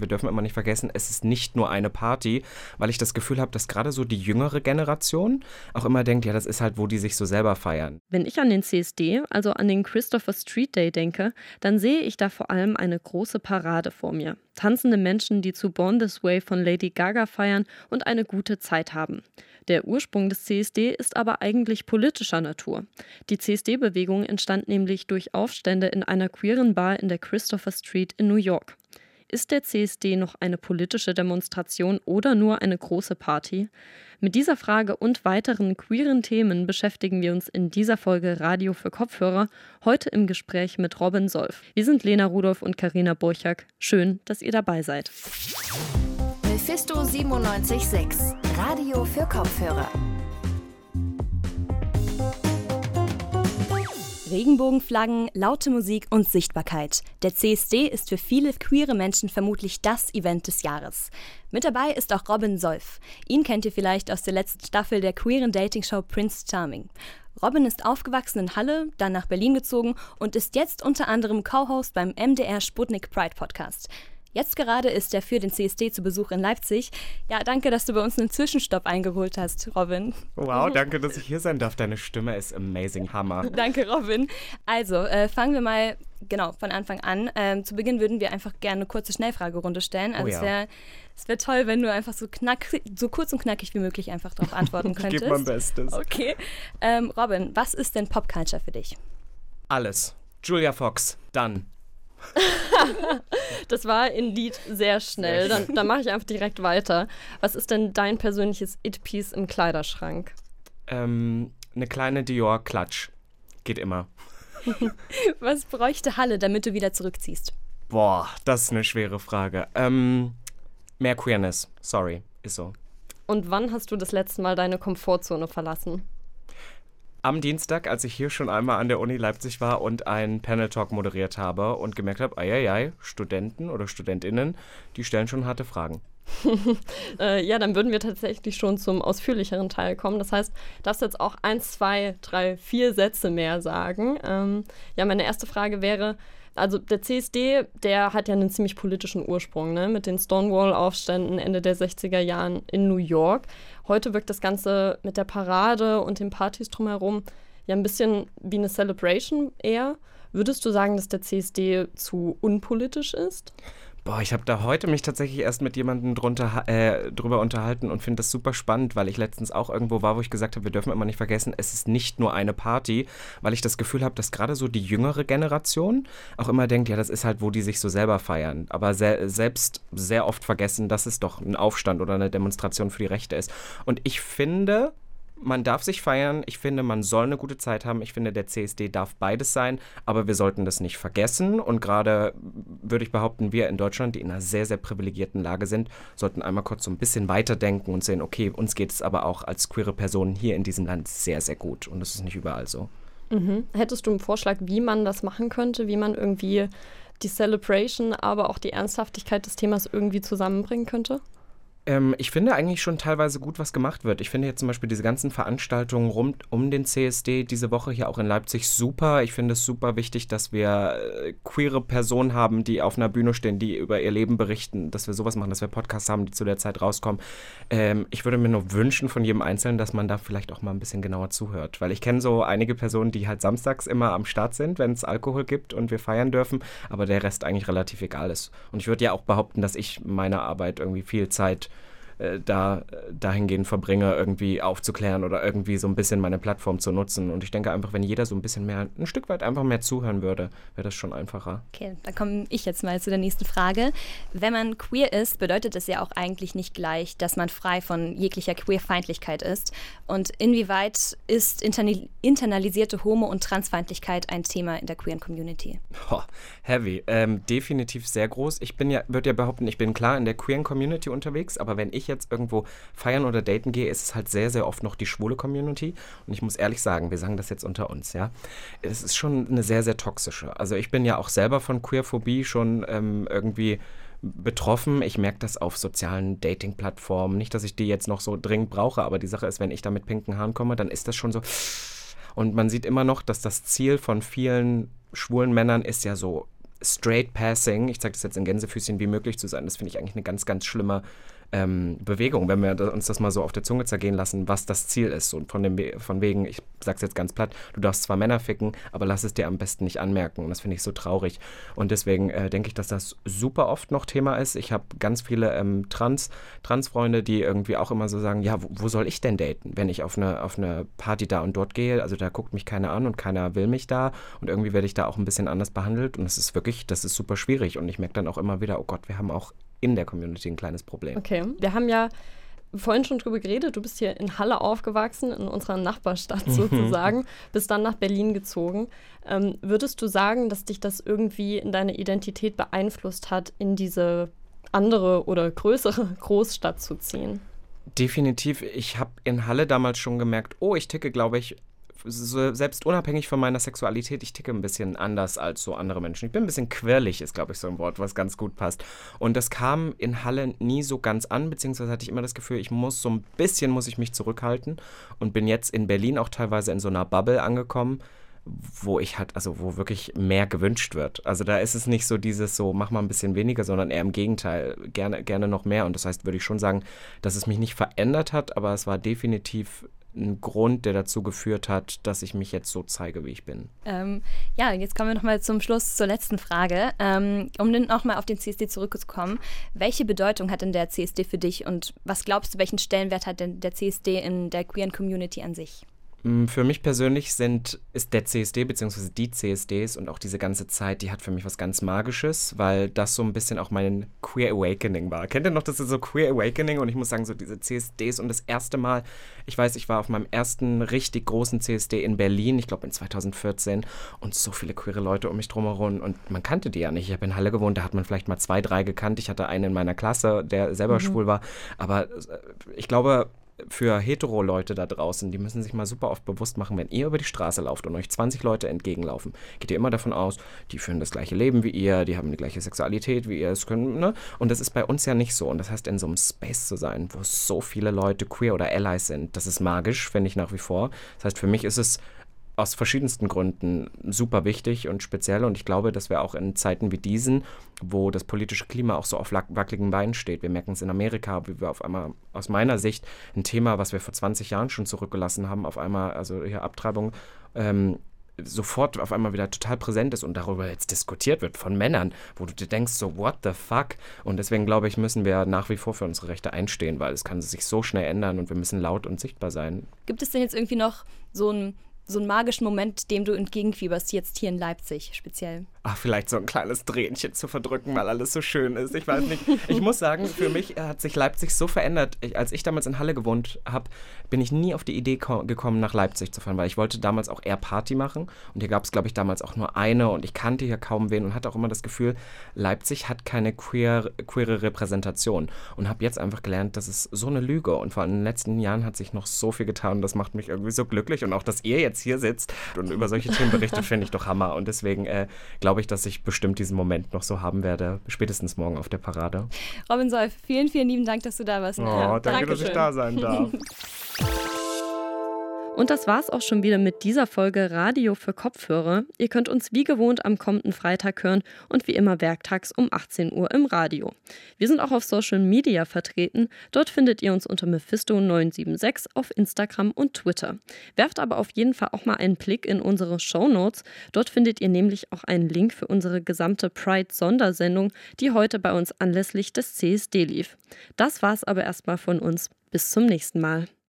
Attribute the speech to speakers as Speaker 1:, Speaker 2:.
Speaker 1: wir dürfen immer nicht vergessen, es ist nicht nur eine Party, weil ich das Gefühl habe, dass gerade so die jüngere Generation auch immer denkt, ja, das ist halt, wo die sich so selber feiern.
Speaker 2: Wenn ich an den CSD, also an den Christopher Street Day denke, dann sehe ich da vor allem eine große Parade vor mir. Tanzende Menschen, die zu Born This Way von Lady Gaga feiern und eine gute Zeit haben. Der Ursprung des CSD ist aber eigentlich politischer Natur. Die CSD-Bewegung entstand nämlich durch Aufstände in einer queeren Bar in der Christopher Street in New York. Ist der CSD noch eine politische Demonstration oder nur eine große Party? Mit dieser Frage und weiteren queeren Themen beschäftigen wir uns in dieser Folge Radio für Kopfhörer, heute im Gespräch mit Robin Solf. Wir sind Lena Rudolph und Karina Burchak. Schön, dass ihr dabei seid.
Speaker 3: Mephisto 976, Radio für Kopfhörer.
Speaker 4: Regenbogenflaggen, laute Musik und Sichtbarkeit. Der CSD ist für viele queere Menschen vermutlich das Event des Jahres. Mit dabei ist auch Robin Solf. Ihn kennt ihr vielleicht aus der letzten Staffel der queeren Dating-Show Prince Charming. Robin ist aufgewachsen in Halle, dann nach Berlin gezogen und ist jetzt unter anderem Co-Host beim MDR Sputnik Pride Podcast. Jetzt gerade ist er für den CSD zu Besuch in Leipzig. Ja, danke, dass du bei uns einen Zwischenstopp eingeholt hast, Robin.
Speaker 1: Wow, danke, dass ich hier sein darf. Deine Stimme ist amazing, Hammer.
Speaker 4: danke, Robin. Also, äh, fangen wir mal genau von Anfang an. Ähm, zu Beginn würden wir einfach gerne eine kurze Schnellfragerunde stellen. Also, oh ja. es wäre wär toll, wenn du einfach so, knack, so kurz und knackig wie möglich einfach darauf antworten könntest.
Speaker 1: ich gebe mein Bestes.
Speaker 4: Okay. Ähm, Robin, was ist denn Popculture für dich?
Speaker 1: Alles. Julia Fox, dann.
Speaker 2: das war indeed sehr schnell. Dann, dann mache ich einfach direkt weiter. Was ist denn dein persönliches It-Piece im Kleiderschrank?
Speaker 1: Ähm, eine kleine Dior-Klatsch. Geht immer.
Speaker 4: Was bräuchte Halle, damit du wieder zurückziehst?
Speaker 1: Boah, das ist eine schwere Frage. Ähm, mehr Queerness. Sorry, ist so.
Speaker 2: Und wann hast du das letzte Mal deine Komfortzone verlassen?
Speaker 1: Am Dienstag, als ich hier schon einmal an der Uni Leipzig war und einen Panel-Talk moderiert habe und gemerkt habe, ei, Studenten oder Studentinnen, die stellen schon harte Fragen.
Speaker 2: äh, ja, dann würden wir tatsächlich schon zum ausführlicheren Teil kommen. Das heißt, darfst jetzt auch eins, zwei, drei, vier Sätze mehr sagen. Ähm, ja, meine erste Frage wäre, also der CSD, der hat ja einen ziemlich politischen Ursprung, ne? mit den Stonewall-Aufständen Ende der 60er Jahren in New York. Heute wirkt das Ganze mit der Parade und den Partys drumherum ja ein bisschen wie eine Celebration eher. Würdest du sagen, dass der CSD zu unpolitisch ist?
Speaker 1: Boah, ich habe da heute mich tatsächlich erst mit jemandem drunter, äh, drüber unterhalten und finde das super spannend, weil ich letztens auch irgendwo war, wo ich gesagt habe, wir dürfen immer nicht vergessen, es ist nicht nur eine Party, weil ich das Gefühl habe, dass gerade so die jüngere Generation auch immer denkt, ja, das ist halt, wo die sich so selber feiern, aber se selbst sehr oft vergessen, dass es doch ein Aufstand oder eine Demonstration für die Rechte ist. Und ich finde, man darf sich feiern. Ich finde, man soll eine gute Zeit haben. Ich finde, der CSD darf beides sein, aber wir sollten das nicht vergessen. Und gerade würde ich behaupten, wir in Deutschland, die in einer sehr, sehr privilegierten Lage sind, sollten einmal kurz so ein bisschen weiterdenken und sehen, okay, uns geht es aber auch als queere Personen hier in diesem Land sehr, sehr gut. Und das ist nicht überall so.
Speaker 2: Mhm. Hättest du einen Vorschlag, wie man das machen könnte, wie man irgendwie die Celebration, aber auch die Ernsthaftigkeit des Themas irgendwie zusammenbringen könnte?
Speaker 1: Ähm, ich finde eigentlich schon teilweise gut, was gemacht wird. Ich finde jetzt zum Beispiel diese ganzen Veranstaltungen rund um den CSD diese Woche hier auch in Leipzig super. Ich finde es super wichtig, dass wir äh, queere Personen haben, die auf einer Bühne stehen, die über ihr Leben berichten, dass wir sowas machen, dass wir Podcasts haben, die zu der Zeit rauskommen. Ähm, ich würde mir nur wünschen von jedem Einzelnen, dass man da vielleicht auch mal ein bisschen genauer zuhört. Weil ich kenne so einige Personen, die halt samstags immer am Start sind, wenn es Alkohol gibt und wir feiern dürfen, aber der Rest eigentlich relativ egal ist. Und ich würde ja auch behaupten, dass ich meine Arbeit irgendwie viel Zeit äh, da dahingehend verbringe, irgendwie aufzuklären oder irgendwie so ein bisschen meine Plattform zu nutzen. Und ich denke einfach, wenn jeder so ein bisschen mehr, ein Stück weit einfach mehr zuhören würde, wäre das schon einfacher.
Speaker 4: Okay, dann komme ich jetzt mal zu der nächsten Frage. Wenn man queer ist, bedeutet das ja auch eigentlich nicht gleich, dass man frei von jeglicher Queerfeindlichkeit ist. Und inwieweit ist internalisierte Homo- und Transfeindlichkeit ein Thema in der queeren Community?
Speaker 1: Oh, heavy. Ähm, definitiv sehr groß. Ich bin ja, würde ja behaupten, ich bin klar in der queeren Community unterwegs, aber wenn ich jetzt irgendwo feiern oder daten gehe, ist es halt sehr, sehr oft noch die schwule Community. Und ich muss ehrlich sagen, wir sagen das jetzt unter uns, ja. Es ist schon eine sehr, sehr toxische. Also ich bin ja auch selber von Queerphobie schon ähm, irgendwie betroffen. Ich merke das auf sozialen Dating-Plattformen. Nicht, dass ich die jetzt noch so dringend brauche, aber die Sache ist, wenn ich da mit pinken Haaren komme, dann ist das schon so. Und man sieht immer noch, dass das Ziel von vielen schwulen Männern ist ja so straight passing, ich sage das jetzt in Gänsefüßchen, wie möglich zu sein. Das finde ich eigentlich eine ganz, ganz schlimme ähm, Bewegung, wenn wir uns das mal so auf der Zunge zergehen lassen, was das Ziel ist. Und von, dem, von wegen, ich sag's jetzt ganz platt, du darfst zwar Männer ficken, aber lass es dir am besten nicht anmerken. Und das finde ich so traurig. Und deswegen äh, denke ich, dass das super oft noch Thema ist. Ich habe ganz viele ähm, Trans, Trans-Freunde, die irgendwie auch immer so sagen, ja, wo, wo, soll ich denn daten, wenn ich auf eine, auf eine Party da und dort gehe? Also da guckt mich keiner an und keiner will mich da. Und irgendwie werde ich da auch ein bisschen anders behandelt. Und das ist wirklich, das ist super schwierig. Und ich merke dann auch immer wieder, oh Gott, wir haben auch in der Community ein kleines Problem.
Speaker 2: Okay, wir haben ja vorhin schon drüber geredet. Du bist hier in Halle aufgewachsen, in unserer Nachbarstadt mhm. sozusagen, bist dann nach Berlin gezogen. Ähm, würdest du sagen, dass dich das irgendwie in deine Identität beeinflusst hat, in diese andere oder größere Großstadt zu ziehen?
Speaker 1: Definitiv. Ich habe in Halle damals schon gemerkt, oh, ich ticke, glaube ich, selbst unabhängig von meiner Sexualität, ich ticke ein bisschen anders als so andere Menschen. Ich bin ein bisschen quirlig, ist, glaube ich, so ein Wort, was ganz gut passt. Und das kam in Halle nie so ganz an, beziehungsweise hatte ich immer das Gefühl, ich muss so ein bisschen, muss ich mich zurückhalten und bin jetzt in Berlin auch teilweise in so einer Bubble angekommen, wo ich halt, also wo wirklich mehr gewünscht wird. Also da ist es nicht so dieses so, mach mal ein bisschen weniger, sondern eher im Gegenteil, gerne, gerne noch mehr. Und das heißt, würde ich schon sagen, dass es mich nicht verändert hat, aber es war definitiv ein Grund, der dazu geführt hat, dass ich mich jetzt so zeige, wie ich bin.
Speaker 4: Ähm, ja, jetzt kommen wir nochmal zum Schluss zur letzten Frage. Ähm, um nochmal auf den CSD zurückzukommen, welche Bedeutung hat denn der CSD für dich und was glaubst du, welchen Stellenwert hat denn der CSD in der queeren Community an sich?
Speaker 1: Mm, für mich persönlich sind, ist der CSD bzw. die CSDs und auch diese ganze Zeit, die hat für mich was ganz Magisches, weil das so ein bisschen auch mein Queer Awakening war. Kennt ihr noch das so Queer Awakening? Und ich muss sagen, so diese CSDs und das erste Mal, ich weiß, ich war auf meinem ersten richtig großen CSD in Berlin, ich glaube in 2014, und so viele queere Leute um mich drumherum und man kannte die ja nicht. Ich habe in Halle gewohnt, da hat man vielleicht mal zwei, drei gekannt. Ich hatte einen in meiner Klasse, der selber mhm. schwul war. Aber äh, ich glaube, für hetero-Leute da draußen, die müssen sich mal super oft bewusst machen, wenn ihr über die Straße lauft und euch 20 Leute entgegenlaufen, geht ihr immer davon aus, die führen das gleiche Leben wie ihr, die haben die gleiche Sexualität wie ihr, es können, ne? Und das ist bei uns ja nicht so. Und das heißt, in so einem Space zu sein, wo so viele Leute queer oder Allies sind, das ist magisch, finde ich nach wie vor. Das heißt, für mich ist es aus verschiedensten Gründen super wichtig und speziell. Und ich glaube, dass wir auch in Zeiten wie diesen, wo das politische Klima auch so auf wackeligen Beinen steht, wir merken es in Amerika, wie wir auf einmal aus meiner Sicht ein Thema, was wir vor 20 Jahren schon zurückgelassen haben, auf einmal, also hier Abtreibung, ähm, sofort auf einmal wieder total präsent ist und darüber jetzt diskutiert wird von Männern, wo du dir denkst, so, what the fuck? Und deswegen glaube ich, müssen wir nach wie vor für unsere Rechte einstehen, weil es kann sich so schnell ändern und wir müssen laut und sichtbar sein.
Speaker 4: Gibt es denn jetzt irgendwie noch so ein so einen magischen Moment, dem du entgegenfieberst, jetzt hier in Leipzig speziell?
Speaker 1: Ach, vielleicht so ein kleines Tränchen zu verdrücken, weil alles so schön ist. Ich weiß nicht. Ich muss sagen, für mich hat sich Leipzig so verändert. Ich, als ich damals in Halle gewohnt habe, bin ich nie auf die Idee gekommen, nach Leipzig zu fahren, weil ich wollte damals auch eher Party machen. Und hier gab es, glaube ich, damals auch nur eine und ich kannte hier kaum wen und hatte auch immer das Gefühl, Leipzig hat keine queer, queere Repräsentation. Und habe jetzt einfach gelernt, das ist so eine Lüge. Und vor allem in den letzten Jahren hat sich noch so viel getan und das macht mich irgendwie so glücklich. Und auch, dass ihr jetzt hier sitzt und über solche Themen berichtet, finde ich doch Hammer. Und deswegen äh, glaube glaube ich, dass ich bestimmt diesen Moment noch so haben werde, spätestens morgen auf der Parade.
Speaker 4: Robin Solf, vielen, vielen lieben Dank, dass du da warst.
Speaker 1: Oh, ja, danke, Dankeschön. dass ich da sein darf.
Speaker 2: Und das war's auch schon wieder mit dieser Folge Radio für Kopfhörer. Ihr könnt uns wie gewohnt am kommenden Freitag hören und wie immer werktags um 18 Uhr im Radio. Wir sind auch auf Social Media vertreten. Dort findet ihr uns unter Mephisto976 auf Instagram und Twitter. Werft aber auf jeden Fall auch mal einen Blick in unsere Show Notes. Dort findet ihr nämlich auch einen Link für unsere gesamte Pride-Sondersendung, die heute bei uns anlässlich des CSD lief. Das war's aber erstmal von uns. Bis zum nächsten Mal.